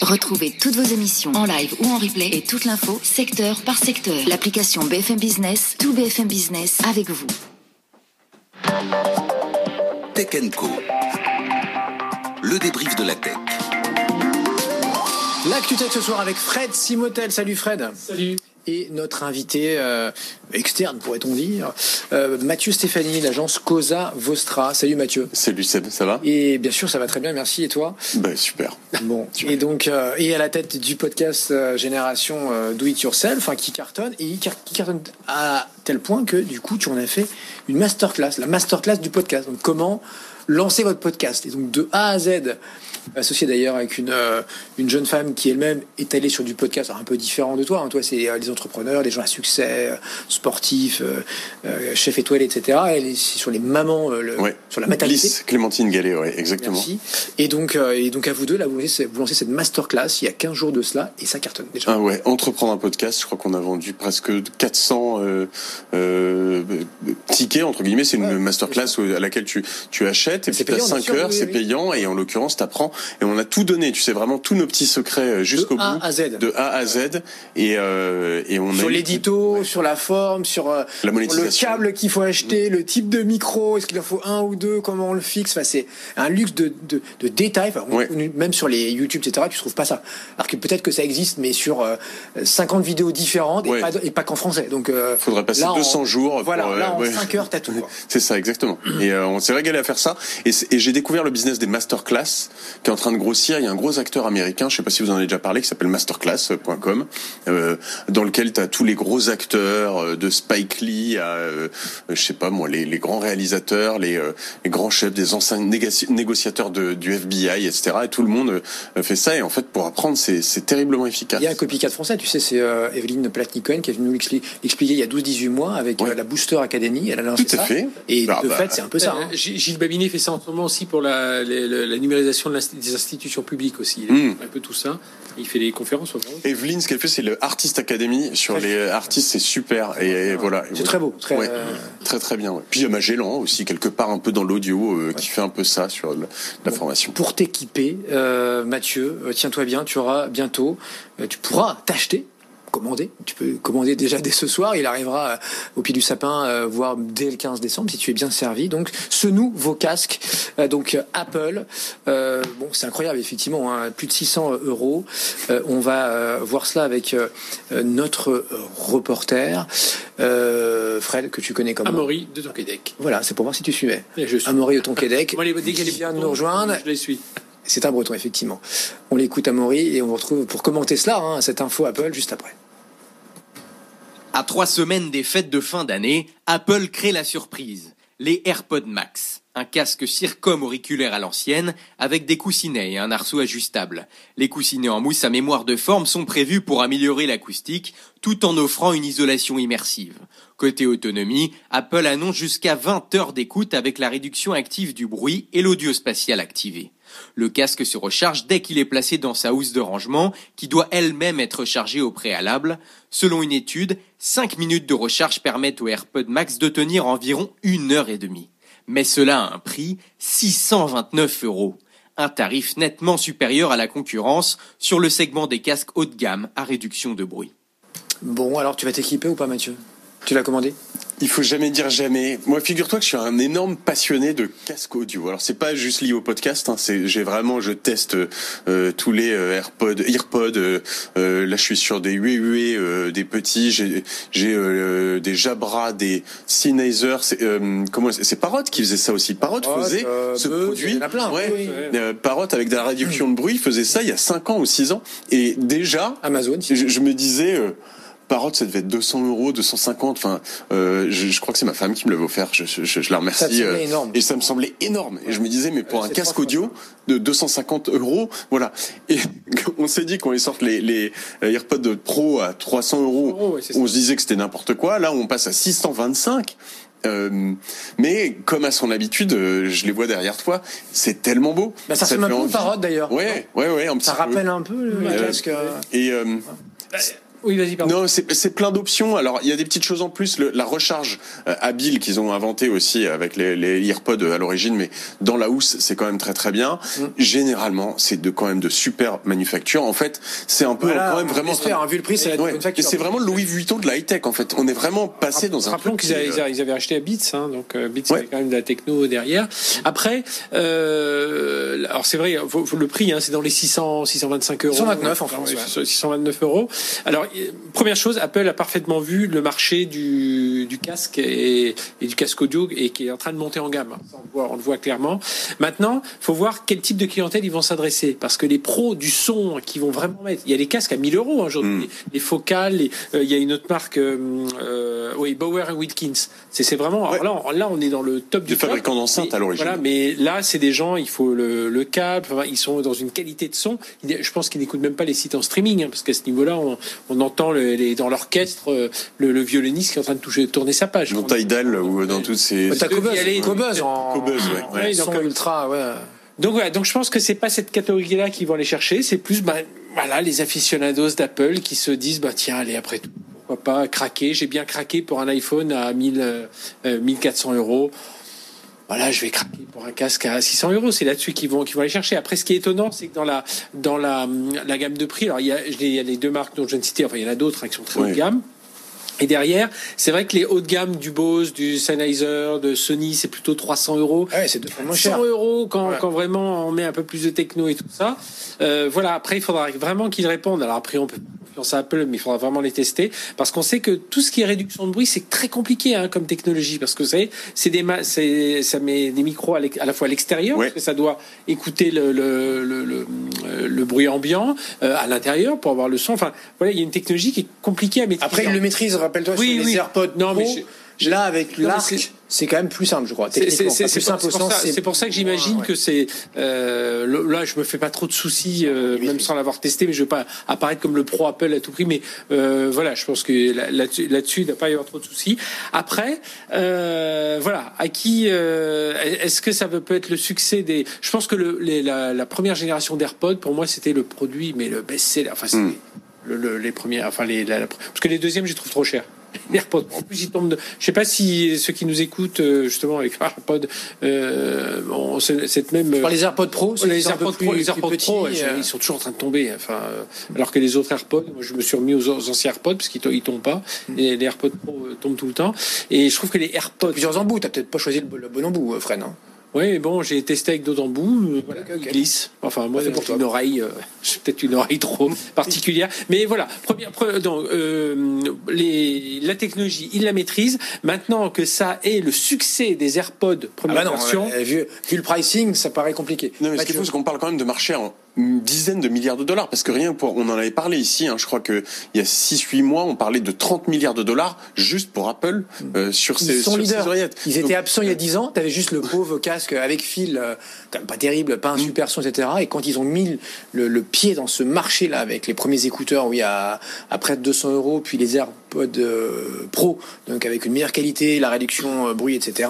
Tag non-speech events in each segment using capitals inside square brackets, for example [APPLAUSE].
Retrouvez toutes vos émissions en live ou en replay et toute l'info secteur par secteur. L'application BFM Business, tout BFM Business avec vous. Tech Co. Le débrief de la tech. L'actu tech ce soir avec Fred Simotel. Salut Fred. Salut. Et notre invité euh, externe, pourrait-on dire, euh, Mathieu Stéphanie, l'agence Cosa Vostra. Salut Mathieu. Salut Seb, ça va? Et bien sûr, ça va très bien, merci. Et toi? Bah super. Bon. [LAUGHS] Et donc, euh, et à la tête du podcast Génération Do It Yourself, enfin qui cartonne et qui cartonne à tel point que du coup, tu en as fait une masterclass, la masterclass du podcast. Donc, comment lancer votre podcast? Et donc de A à Z, associé d'ailleurs avec une euh, une jeune femme qui elle-même est allée sur du podcast un peu différent de toi. hein. Toi, c'est euh, les entrepreneurs, les gens à succès, euh, sportifs, chefs étoilés, etc. Elle est sur les mamans, le- Ouais. sur la maternité. Clémentine Gallet, ouais, exactement. Merci. Et donc, et donc à vous deux, là, vous lancez, vous lancez cette masterclass il y a 15 jours de cela et ça cartonne déjà. Ah ouais, entreprendre un podcast, je crois qu'on a vendu presque 400 euh, euh, tickets, entre guillemets, c'est une Ouais, masterclass à laquelle tu, tu achètes, et puis tu as payant, bien 5 sûr, heures, oui, c'est oui. payant, et en l'occurrence, t'apprends, et on a tout donné, tu sais, vraiment tous nos petits secrets euh, jusqu'au De A bout. à Z. De A à Z, et, euh, et on Sur l'édito, sur la forme, sur euh, le câble qu'il faut acheter, le type de micro, est-ce qu'il en faut un ou deux, comment on le fixe. Enfin, c'est un luxe de, de, de détails. Enfin, on- Ouais. on- même sur les YouTube, etc., tu trouves pas ça. Alors que peut-être que ça existe, mais sur euh, 50 vidéos différentes Ouais. et pas, qu'en français. Donc, euh, Faudrait passer là, en- 200 jours. pour, Voilà, là, en ouais. 5 heures, t'as tout. [LAUGHS] C'est ça, exactement. Et on s'est régalé à faire ça. Et, et j'ai découvert le business des masterclass qui est en train de grossir. Il y a un gros acteur américain, je sais pas si vous en avez déjà parlé, qui s'appelle masterclass.com, euh, dans lequel tu as tous les gros acteurs euh, de Spike Lee à, euh, je sais pas moi, les, les grands réalisateurs, les, euh, les grands chefs, des anciens négoci- négociateurs de, du FBI, etc. Et tout le monde euh, fait ça. Et en fait, pour apprendre, c'est c'est terriblement efficace. Il y a un copycat français, tu sais, c'est euh, Evelyne Platnikon qui est venue nous l'expli- l'expliquer il y a 12-18 mois avec Ouais. euh, la Booster Academy. Elle a lancé Tout à ça. fait. Et Bah, de bah, fait, c'est un peu ça. hein. Gilles Babinet fait ça en ce moment aussi pour la, le- la numérisation de l'insti- des institutions publiques aussi. Il Mm. fait un peu tout ça. Il fait des conférences. Evelyne, ce qu'elle fait, c'est le Artist Academy sur les artistes, c'est super. Et, et voilà. C'est très beau, très, Ouais. euh, très très bien. Ouais. Puis il y a Magellan aussi quelque part un peu dans l'audio euh, qui fait un peu ça sur la formation. Pour t'équiper, euh, Mathieu, tiens-toi bien, tu auras bientôt, tu pourras t'acheter, commander. Tu peux commander déjà dès ce soir. Il arrivera euh, au pied du sapin, euh, voire dès le 15 décembre, si tu es bien servi. Donc, ce nouveau casque, euh, donc Apple, euh, bon, c'est incroyable, effectivement, hein, plus de 600 euros. Euh, on va euh, voir cela avec notre reporter, Fred, que tu connais comme. Amaury de Tonquédec. Voilà, c'est pour voir si tu suivais. Et je suis. Amaury de Tonquédec. [LAUGHS] Moi, les- est vient de nous rejoindre. Je les suis. C'est un breton, effectivement. On l'écoute à Maury et on vous retrouve pour commenter cela, hein, cette info Apple, juste après. À trois semaines des fêtes de fin d'année, Apple crée la surprise. Les AirPods Max. Un casque circum auriculaire à l'ancienne, avec des coussinets et un arceau ajustable. Les coussinets en mousse à mémoire de forme sont prévus pour améliorer l'acoustique, tout en offrant une isolation immersive. Côté autonomie, Apple annonce jusqu'à 20 heures d'écoute avec la réduction active du bruit et l'audio spatial activé. Le casque se recharge dès qu'il est placé dans sa housse de rangement, qui doit elle-même être chargée au préalable. Selon une étude, 5 minutes de recharge permettent au AirPod Max de tenir environ une heure et demie. Mais cela a un prix, 629 euros. Un tarif nettement supérieur à la concurrence sur le segment des casques haut de gamme à réduction de bruit. Bon, alors tu vas t'équiper ou pas, Mathieu? Tu l'as commandé Il faut jamais dire jamais. Moi, figure-toi que je suis un énorme passionné de casque audio. Alors, c'est pas juste lié au podcast. Hein, c'est, j'ai vraiment, je teste euh, tous les euh, AirPods, EarPods. euh, euh, là, je suis sur des Huawei, euh, des petits. J'ai, j'ai euh, des Jabra, des Sennheiser. C'est, euh, comment c'est, Parrot qui faisait ça aussi. Parrot faisait ce produit. il y en a plein, Ouais. oui, oui. Euh, Parrot avec de la réduction de bruit faisait ça il y a 5 ans ou 6 ans. Et déjà, Amazon, si je, je me disais, euh, Parrot, ça devait être 200 euros, 250. Enfin, euh, je, je crois que c'est ma femme qui me l'avait offert. Je, je, je la remercie. Ça euh, énorme. Et ça me semblait énorme. Et je me disais, mais pour Ouais, un casque audio de 250 euros, voilà. Et [LAUGHS] on s'est dit quand ils sortent les, les AirPods Pro à 300 euros, Oh, ouais, ça. on se disait que c'était n'importe quoi. Là, on passe à 625. Euh, mais comme à son habitude, euh, je les vois derrière toi, c'est tellement beau. Bah, ça ressemble un peu d'ailleurs. Ouais, ouais, ouais, un petit Ça peu. rappelle un peu le Euh, casque. euh, Et euh, Oui, vas-y, pardon. non, c'est c'est plein d'options. Alors, il y a des petites choses en plus. Le- la recharge euh, habile qu'ils ont inventé aussi avec les, les AirPods à l'origine, mais dans la housse, c'est quand même très très bien. Mm. Généralement, c'est de quand même de super manufacture. En fait, c'est un peu Voilà, quand même vraiment. j'espère, hein, vu le prix, c'est Ouais, c'est vraiment le Louis Vuitton de la high tech en fait. On est vraiment passé dans un Rappelons qu'ils avaient, euh, avaient- acheté à Beats, hein, donc euh, Beats Ouais. avait quand même de la techno derrière. Après, euh, alors c'est vrai, faut- faut le prix, hein, c'est dans les 600, 625 euros. 629 en France, Ouais, ouais. c'est 629 euros. Alors première chose, Apple a parfaitement vu le marché du, du casque et, et du casque audio et qui est en train de monter en gamme. On, le voit, on le voit clairement. Maintenant, faut voir quel type de clientèle ils vont s'adresser, parce que les pros du son qui vont vraiment mettre, il y a les casques à 1000 euros aujourd'hui, Mm. les, les focales, les- euh, il y a une autre marque, euh, euh, oui, Bauer et Wilkins. C'est vraiment, Ouais. alors là, là, on est dans le top du top. fabricants d'enceintes à l'origine. Voilà, mais là, c'est des gens, il faut le, le câble, enfin, ils sont dans une qualité de son. Je pense qu'ils n'écoutent même pas les sites en streaming, hein, parce qu'à ce niveau-là, on, on entend le- les, dans l'orchestre euh, le, le violoniste qui est en train de toucher, tourner sa page. dans Tidal ou dans toutes ces. T'as Cobuzz, Cobuzz en Cobuzz, ouais, ouais. Ouais, son donc, ultra, ouais. Donc voilà, donc je pense que c'est pas cette catégorie-là qui vont aller chercher, c'est plus bah, voilà les aficionados d'Apple qui se disent bah tiens allez après tout pourquoi pas craquer, j'ai bien craqué pour un iPhone à 1000 euh, euh, 1400 euros. Voilà, je vais craquer pour un casque à 600 euros. C'est là-dessus qu'ils vont, qu'ils vont aller chercher. Après, ce qui est étonnant, c'est que dans la, dans la, la gamme de prix, alors il y a, il y a les deux marques dont je viens de citer, enfin il y en a d'autres hein, qui sont très haut de gamme. Et derrière, c'est vrai que les hauts de gamme du Bose, du Sennheiser, de Sony, c'est plutôt 300 euros. Ouais, c'est moins 100 cher. euros quand, Ouais. quand vraiment on met un peu plus de techno et tout ça. Euh, voilà, après il faudra vraiment qu'ils répondent. Alors après on peut à Apple, mais il faudra vraiment les tester parce qu'on sait que tout ce qui est réduction de bruit c'est très compliqué hein, comme technologie parce que vous savez, c'est des ma- c'est ça met des micros à, la fois à l'extérieur Ouais. parce que ça doit écouter le le, le, le, euh, le bruit ambiant euh, à l'intérieur pour avoir le son. Enfin voilà, il y a une technologie qui est compliquée à maîtriser. Après, il le maîtrise, rappelle-toi, Oui, sur les. AirPods Non, Pro. mais je- Là, avec l'arc, c'est- quand même plus simple, je crois. C'est- plus pour, pour ça, c'est pour ça que j'imagine Ouais. que c'est euh, là je me fais pas trop de soucis euh, même sans l'avoir testé mais je veux pas apparaître comme le pro Apple à tout prix mais euh, voilà je pense que là- là-dessus là-dessus il ne va pas y avoir trop de soucis après euh, voilà à qui euh, est-ce que ça peut être le succès des je pense que le, les- la, la première génération d'AirPods pour moi c'était le produit mais le best-seller enfin Mm. le, le- les premières enfin les la- la- parce que les deuxièmes je les trouve trop chers [LAUGHS] les AirPods. En plus, ils tombent. De... Je sais pas si ceux qui nous écoutent euh, justement avec AirPods, euh, ce- cette même. Par les AirPods Pro, qui les AirPods Pro, les AirPods petits, Pro, ouais, euh, ils sont toujours en train de tomber. Enfin, euh, alors que les autres AirPods, moi, je me suis remis aux, anciens AirPods parce qu'ils to- ils tombent pas. Hmm. Et les AirPods Pro euh, tombent tout le temps. Et je trouve que les AirPods. plusieurs embouts. T'as peut-être pas choisi le bon, bon embout, euh, Fred. hein. Oui, mais bon, j'ai testé avec d'autres embouts. euh, Voilà, Ok, ok. ils glissent. Enfin, moi, Ah, c'est pour j'ai toi. une oreille, euh, [LAUGHS] j'ai peut-être une oreille trop [LAUGHS] particulière. Mais voilà, première, pre- donc, euh, les, la technologie, il la maîtrise. Maintenant que ça est le succès des AirPods Ah première bah non, version, euh, vu, vu le pricing, ça paraît compliqué. Non, mais ce qu'il faut, c'est qu'on parle quand même de marché en une dizaine de milliards de dollars, parce que rien pour, on en avait parlé ici, hein, je crois que il y a 6-8 mois, on parlait de 30 milliards de dollars juste pour Apple euh, sur Ils ses, sont sur leaders. ses oreillettes. Ils étaient Donc, absents il y a 10 ans. T'avais juste le pauvre casque avec fil, euh, quand même pas terrible, pas un Mm. super son, etc. Et quand ils ont mis le, le pied dans ce marché-là avec les premiers écouteurs, oui, à, à près de 200 euros, puis les AirPods euh, Pro, donc avec une meilleure qualité, la réduction euh, bruit, etc.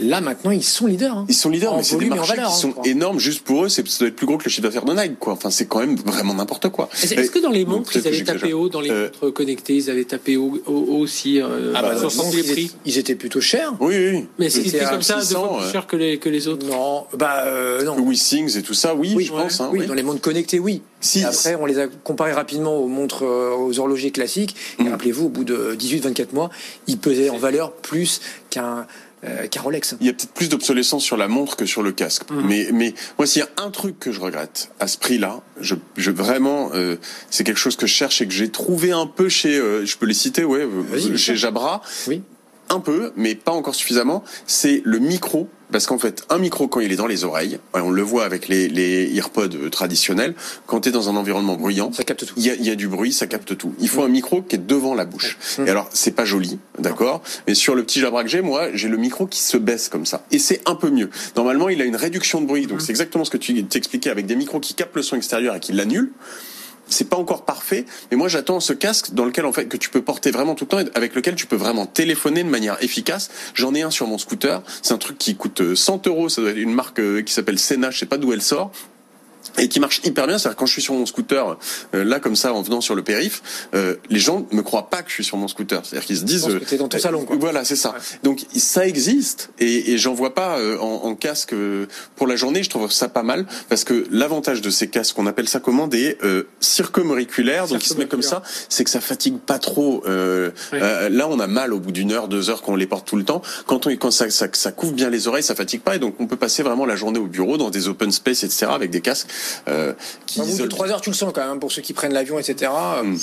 Là, maintenant, ils sont leaders. hein. Ils sont leaders, En mais c'est des marchés valeur, qui hein, sont énormes juste pour eux. C'est, ça doit être plus gros que le chiffre d'affaires de Nike, quoi. Enfin, c'est quand même vraiment n'importe quoi. est-ce est-ce que dans les montres, ils avaient tapé haut, dans les Euh, montres connectées, ils avaient tapé haut, aussi, euh, Ah bah, sens les ils, prix? étaient, ils étaient plutôt chers. Oui, oui. Mais qu'ils C'était comme ça, deux 600, fois plus cher que les, que les autres? Non, bah euh, non. Le WeSings et tout ça, oui, Oui, je pense. hein, oui. dans les montres connectées, oui. Si- Et après, on les a comparés rapidement aux montres, euh, aux horlogers classiques. Et Mm. rappelez-vous, au bout de 18-24 mois, ils pesaient en valeur plus qu'un euh, qu'un Rolex. Il y a peut-être plus d'obsolescence sur la montre que sur le casque. Mhm. Mais, mais moi, s'il y a un truc que je regrette à ce prix-là, je, je vraiment, euh, c'est quelque chose que je cherche et que j'ai trouvé un peu chez, euh, je peux les citer, ouais, Vas-y, chez. Jabra. Oui. Un peu, mais pas encore suffisamment. C'est le micro. Parce qu'en fait, un micro, quand il est dans les oreilles, on le voit avec les, les AirPods euh, traditionnels, quand tu es dans un environnement bruyant, Ça capte tout. il y, a, y a du bruit, ça capte tout. Il faut un micro qui est devant la bouche. Et alors, c'est pas joli, d'accord? Mais sur le petit Jabra que j'ai, moi, j'ai le micro qui se baisse comme ça. Et c'est un peu mieux. Normalement, il a une réduction de bruit. Donc, c'est exactement ce que tu t'expliquais avec des micros qui captent le son extérieur et qui l'annulent. C'est pas encore parfait, mais moi j'attends ce casque dans lequel en fait que tu peux porter vraiment tout le temps, et avec lequel tu peux vraiment téléphoner de manière efficace. J'en ai un sur mon scooter, c'est un truc qui coûte 100 euros, ça doit être une marque euh, qui s'appelle Sena, je sais pas d'où elle sort, et qui marche hyper bien. C'est-à-dire quand je suis sur mon scooter, euh, là comme ça, en venant sur le périph, euh, les gens me croient pas que je suis sur mon scooter. C'est-à-dire qu'ils se disent, que t'es dans ton euh, salon, quoi. voilà, c'est ça. Donc ça existe et, et j'en vois pas euh, en, en casque euh, pour la journée. Je trouve ça pas mal parce que l'avantage de ces casques, on appelle ça comment des euh, circumauriculaires, donc ils se mettent comme ça, c'est que ça fatigue pas trop. Euh, euh, là, on a mal au bout d'une heure, deux heures quand on les porte tout le temps. Quand on quand ça, ça, ça couvre bien les oreilles, ça fatigue pas et donc on peut passer vraiment la journée au bureau dans des open space, etc. avec des casques euh, qui Au bout de 3 heures, tu le sens quand même, pour ceux qui prennent l'avion, etc. euh.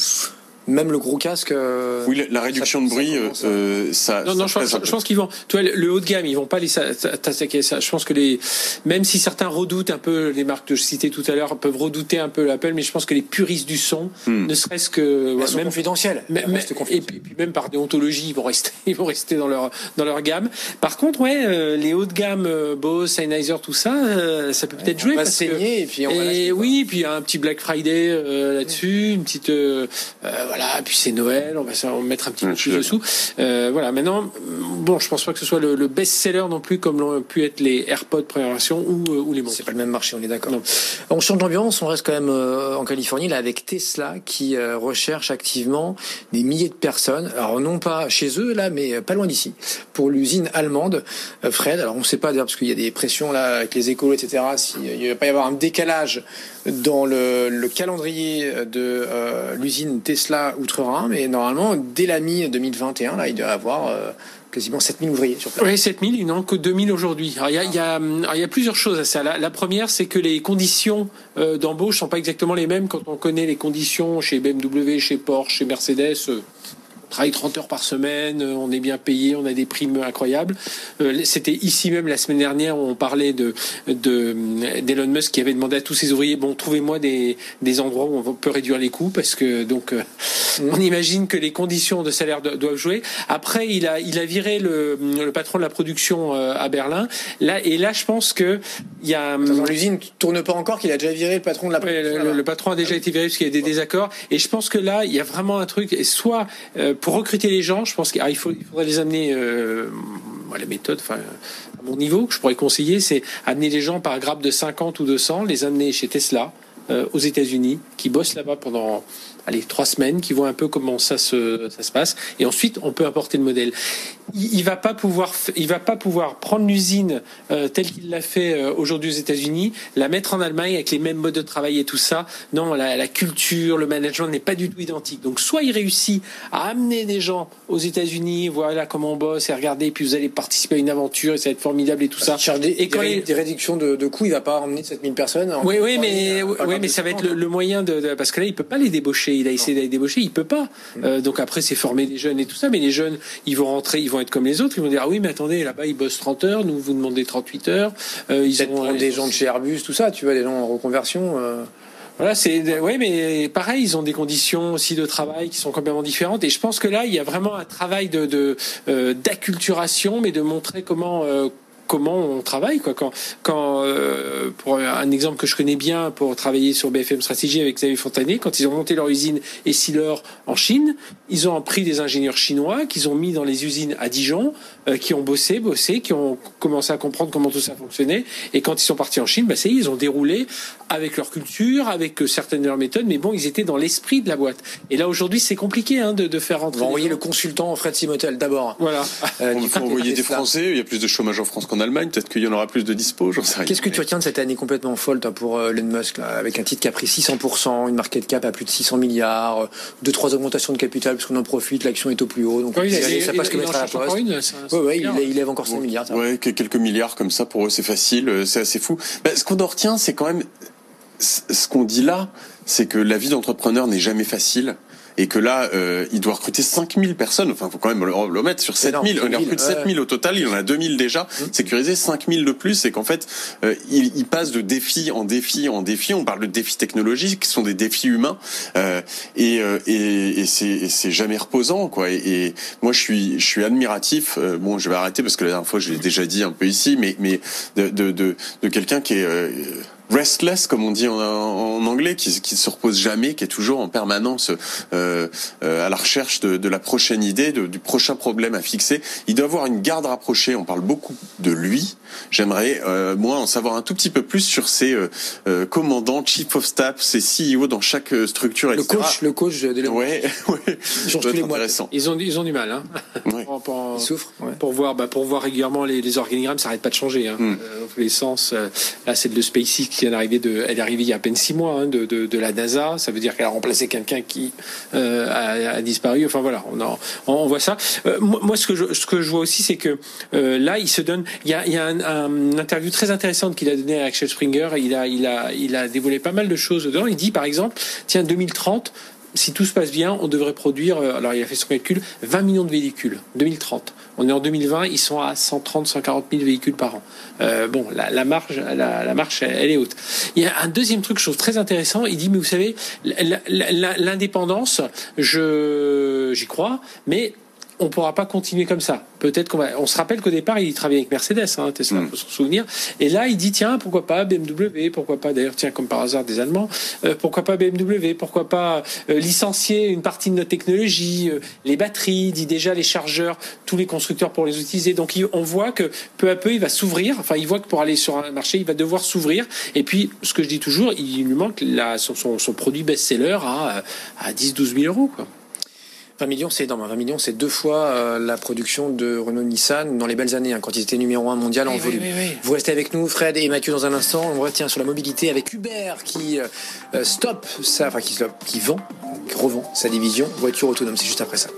Même le gros casque. euh, Oui, la, la réduction ça- de ça bruit, à- euh, ça. Non, non, je ça pense, je pense qu'ils vont. Tu vois, le, haut de gamme, ils vont pas les t'attaquer ça. Je pense que les, même si certains redoutent un peu les marques que je citais tout à l'heure, peuvent redouter un peu l'Apple, mais je pense que les puristes du son, Hmm. ne serait-ce que ouais, sont même restent et, puis, et puis même par déontologie, ils vont rester, [LAUGHS] ils vont rester dans leur dans leur gamme. Par contre, ouais, euh, les hauts de gamme, euh, Bose, Sennheiser, tout ça, euh, ça peut peut-être jouer on va parce que saigner et puis on va et oui, puis un petit Black Friday euh, là-dessus, une petite euh, euh, voilà, puis c'est Noël, on va mettre un petit peu plus dessous. Euh, voilà, maintenant, bon, je pense pas que ce soit le, le best-seller non plus comme l'ont pu être les AirPods première version ou, euh, ou les montres. C'est pas le même marché, on est d'accord. On change d'ambiance, on reste quand même euh, en Californie, là, avec Tesla, qui euh, recherche activement des milliers de personnes. Alors, non pas chez eux, là, mais pas loin d'ici. Pour l'usine allemande, euh, Fred. Alors, on sait pas, d'ailleurs, parce qu'il y a des pressions, là, avec les écoles, etc., s'il va pas y avoir un décalage dans le, le calendrier de euh, l'usine Tesla Outre-Rhin, mais normalement, dès la mi-2021, là, il doit y avoir euh, quasiment 7000 ouvriers sur place. Oui, 7000, il n'en que 2000 aujourd'hui. Il y a, plusieurs choses à ça. La, première, c'est que les conditions euh, d'embauche sont pas exactement les mêmes quand on connaît les conditions chez BMW, chez Porsche, chez Mercedes. euh, travaille 30 heures par semaine, euh, on est bien payé, on a des primes incroyables. Euh, C'était ici même la semaine dernière où on parlait de de- d'Elon Musk qui avait demandé à tous ses ouvriers bon trouvez-moi des, des endroits où on peut réduire les coûts parce que donc euh, on imagine que les conditions de salaire do- doivent jouer. Après il a il a viré le, le patron de la production euh, à Berlin. Là et là je pense que il y a Dans l'usine tourne pas encore qu'il a déjà viré le patron de la Ouais, le, le- le patron a déjà été viré parce qu'il y a des désaccords. Et je pense que là, il y a vraiment un truc. Et soit euh, pour recruter les gens, je pense qu'il faudrait les amener. Euh, la méthode, enfin, à mon niveau, que je pourrais conseiller, c'est amener les gens par grappe de 50 ou 200, les amener chez Tesla euh, aux États-Unis, qui bossent là-bas pendant allez trois semaines, qui voient un peu comment ça se ça se passe, et ensuite on peut apporter le modèle. Il, il va pas pouvoir il va pas pouvoir prendre l'usine euh, telle qu'il l'a fait euh, aujourd'hui aux États-Unis, la mettre en Allemagne avec les mêmes modes de travail et tout ça. Non, la, la culture, le management n'est pas du tout identique. Donc soit il réussit à amener des gens aux États-Unis, voilà comment on bosse et regardez, puis vous allez participer à une aventure et ça va être formidable et tout ça. Il des, Et quand des, les- des réductions de, de coûts, il va pas emmener 7000 personnes. en- oui, oui, mais, oui, mais ça va être 50. le, le moyen de, de- parce que là, il peut pas les débaucher. Il a essayé d'aller débaucher, il peut pas. Mm. Euh, donc après, c'est former des jeunes et tout ça, mais les jeunes, ils vont rentrer, ils vont être comme les autres. Ils vont dire ah oui, mais attendez, là-bas, ils bossent 30 heures, nous vous demandez 38 heures. Euh, ils ont prendre des gens de chez Airbus, tout ça, tu vois, des gens en reconversion. euh. Voilà, c'est ouais, mais pareil, ils ont des conditions aussi de travail qui sont complètement différentes. Et je pense que là, il y a vraiment un travail de de, d'acculturation, mais de montrer comment. euh, comment on travaille quoi quand quand euh, pour un exemple que je connais bien pour travailler sur BFM Stratégie avec Xavier Fontané quand ils ont monté leur usine Essilor en Chine ils ont pris des ingénieurs chinois qu'ils ont mis dans les usines à Dijon euh, qui ont bossé bossé qui ont commencé à comprendre comment tout ça fonctionnait et quand ils sont partis en Chine bah ça y est ils ont déroulé avec leur culture avec euh, certaines de leurs méthodes mais bon ils étaient dans l'esprit de la boîte et là aujourd'hui c'est compliqué hein, de, de faire On va des envoyer gens. le consultant Fred Simotel d'abord. voilà Euh, On faut envoyer de des. Français, il y a plus de chômage en France qu'en Allemagne, peut-être qu'il y en aura plus de dispo, j'en sais rien. Qu'est-ce que tu retiens de cette année complètement folle toi, pour euh, Elon Musk, là, avec un titre qui a pris 600%, une market cap à plus de 600 milliards, euh, deux trois augmentations de capital parce qu'on en profite, l'action est au plus haut, donc Ouais, il, allez, ça passe en à la poste. une, Ouais, ouais, il, il lève encore 100 milliards. ça. Ouais, que quelques milliards comme ça pour eux, c'est facile, euh, c'est assez fou. Bah, ce qu'on en retient, c'est quand même ce qu'on dit là, c'est que la vie d'entrepreneur n'est jamais facile. Et que là, euh, il doit recruter 5000 personnes. Enfin, faut quand même le, le mettre sur C'est énorme, 7000. Il 5000, recrute ouais. 7000 au total. Il en a 2000 déjà. Sécurisé 5000 de plus. Et qu'en fait, euh, il, il passe de défi en défi en défi. On parle de défis technologiques qui sont des défis humains. Euh, et euh, et, et c'est et c'est jamais reposant, quoi. Et, et moi, je suis je suis admiratif. euh, bon, je vais arrêter parce que la dernière fois, je l'ai déjà dit un peu ici, mais mais de de de, de quelqu'un qui est euh, restless, comme on dit en, en anglais, qui, qui se repose jamais, qui est toujours en permanence euh, euh, à la recherche de, de la prochaine idée, de, du prochain problème à fixer. Il doit avoir une garde rapprochée. On parle beaucoup de lui. J'aimerais euh, moi en savoir un tout petit peu plus sur ses euh, euh, commandants, chief of staff, ses CEO dans chaque structure, etc. Le coach, le coach de Ouais, [LAUGHS] ouais. Ils, intéressant. ils ont ils ont du mal, hein. Ouais. [LAUGHS] pour, pour, Ils souffrent. Ouais. pour voir bah, pour voir régulièrement les, les organigrammes, ça arrête pas de changer. Hein. Mm. Euh, dans tous les sens. Euh, là, c'est de SpaceX elle est arrivée il y a à peine six mois hein, de, la NASA. Ça veut dire qu'elle a remplacé quelqu'un qui euh, a, disparu. Enfin voilà, on, voit ça. Euh, moi, ce que je, vois aussi, c'est que euh, là, il se donne. Il y a, il interview très intéressante qu'il a donné à Axel Springer. Il a dévoilé pas mal de choses dedans. Il dit, par exemple, tiens, 2030 si tout se passe bien, on devrait produire, euh, alors il a fait son calcul, 20 millions de véhicules, 2030. On est en 2020, ils sont à 130, 140 000 véhicules par an. Euh, bon, la, marge, la marche, elle est haute. Il y a un deuxième truc, je trouve très intéressant. Il dit, mais vous savez, l'indépendance, je, j'y crois, mais on pourra pas continuer comme ça. Peut-être qu'on va. On se rappelle qu'au départ, il travaillait avec Mercedes, hein, Tesla, Mm. faut s'en souvenir. Et là, il dit tiens, pourquoi pas BMW, pourquoi pas d'ailleurs, tiens, comme par hasard des Allemands, euh, pourquoi pas BMW, pourquoi pas euh, licencier une partie de notre technologie, euh, les batteries, il dit déjà les chargeurs, tous les constructeurs pour les utiliser. Donc il- on voit que peu à peu, il va s'ouvrir. Enfin, il voit que pour aller sur un marché, il va devoir s'ouvrir. Et puis, ce que je dis toujours, il lui manque la, son, son, son produit best-seller à, à 10-12 000 euros. Quoi. 20 millions, c'est énorme. 20 millions, c'est deux fois euh, la production de Renault-Nissan dans les belles années, hein, quand ils étaient numéro un mondial en Oui, volume. oui, oui, oui. Vous restez avec nous, Fred et Mathieu, dans un instant. On revient sur la mobilité avec Uber qui euh, euh, stoppe ça, enfin qui, qui vend, qui revend sa division voiture autonome. C'est juste après ça.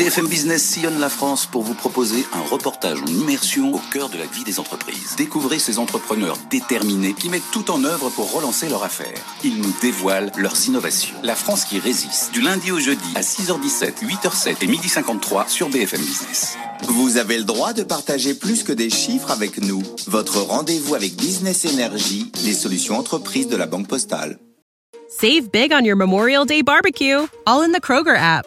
BFM Business sillonne la France pour vous proposer un reportage en immersion au cœur de la vie des entreprises. Découvrez ces entrepreneurs déterminés qui mettent tout en œuvre pour relancer leur affaire. Ils nous dévoilent leurs innovations. La France qui résiste. Du lundi au jeudi à 6h17, 8h07 et 12h53 sur BFM Business. Vous avez le droit de partager plus que des chiffres avec nous. Votre rendez-vous avec Business Energy, les solutions entreprises de la Banque Postale. Save big on your Memorial Day barbecue, all in the Kroger app.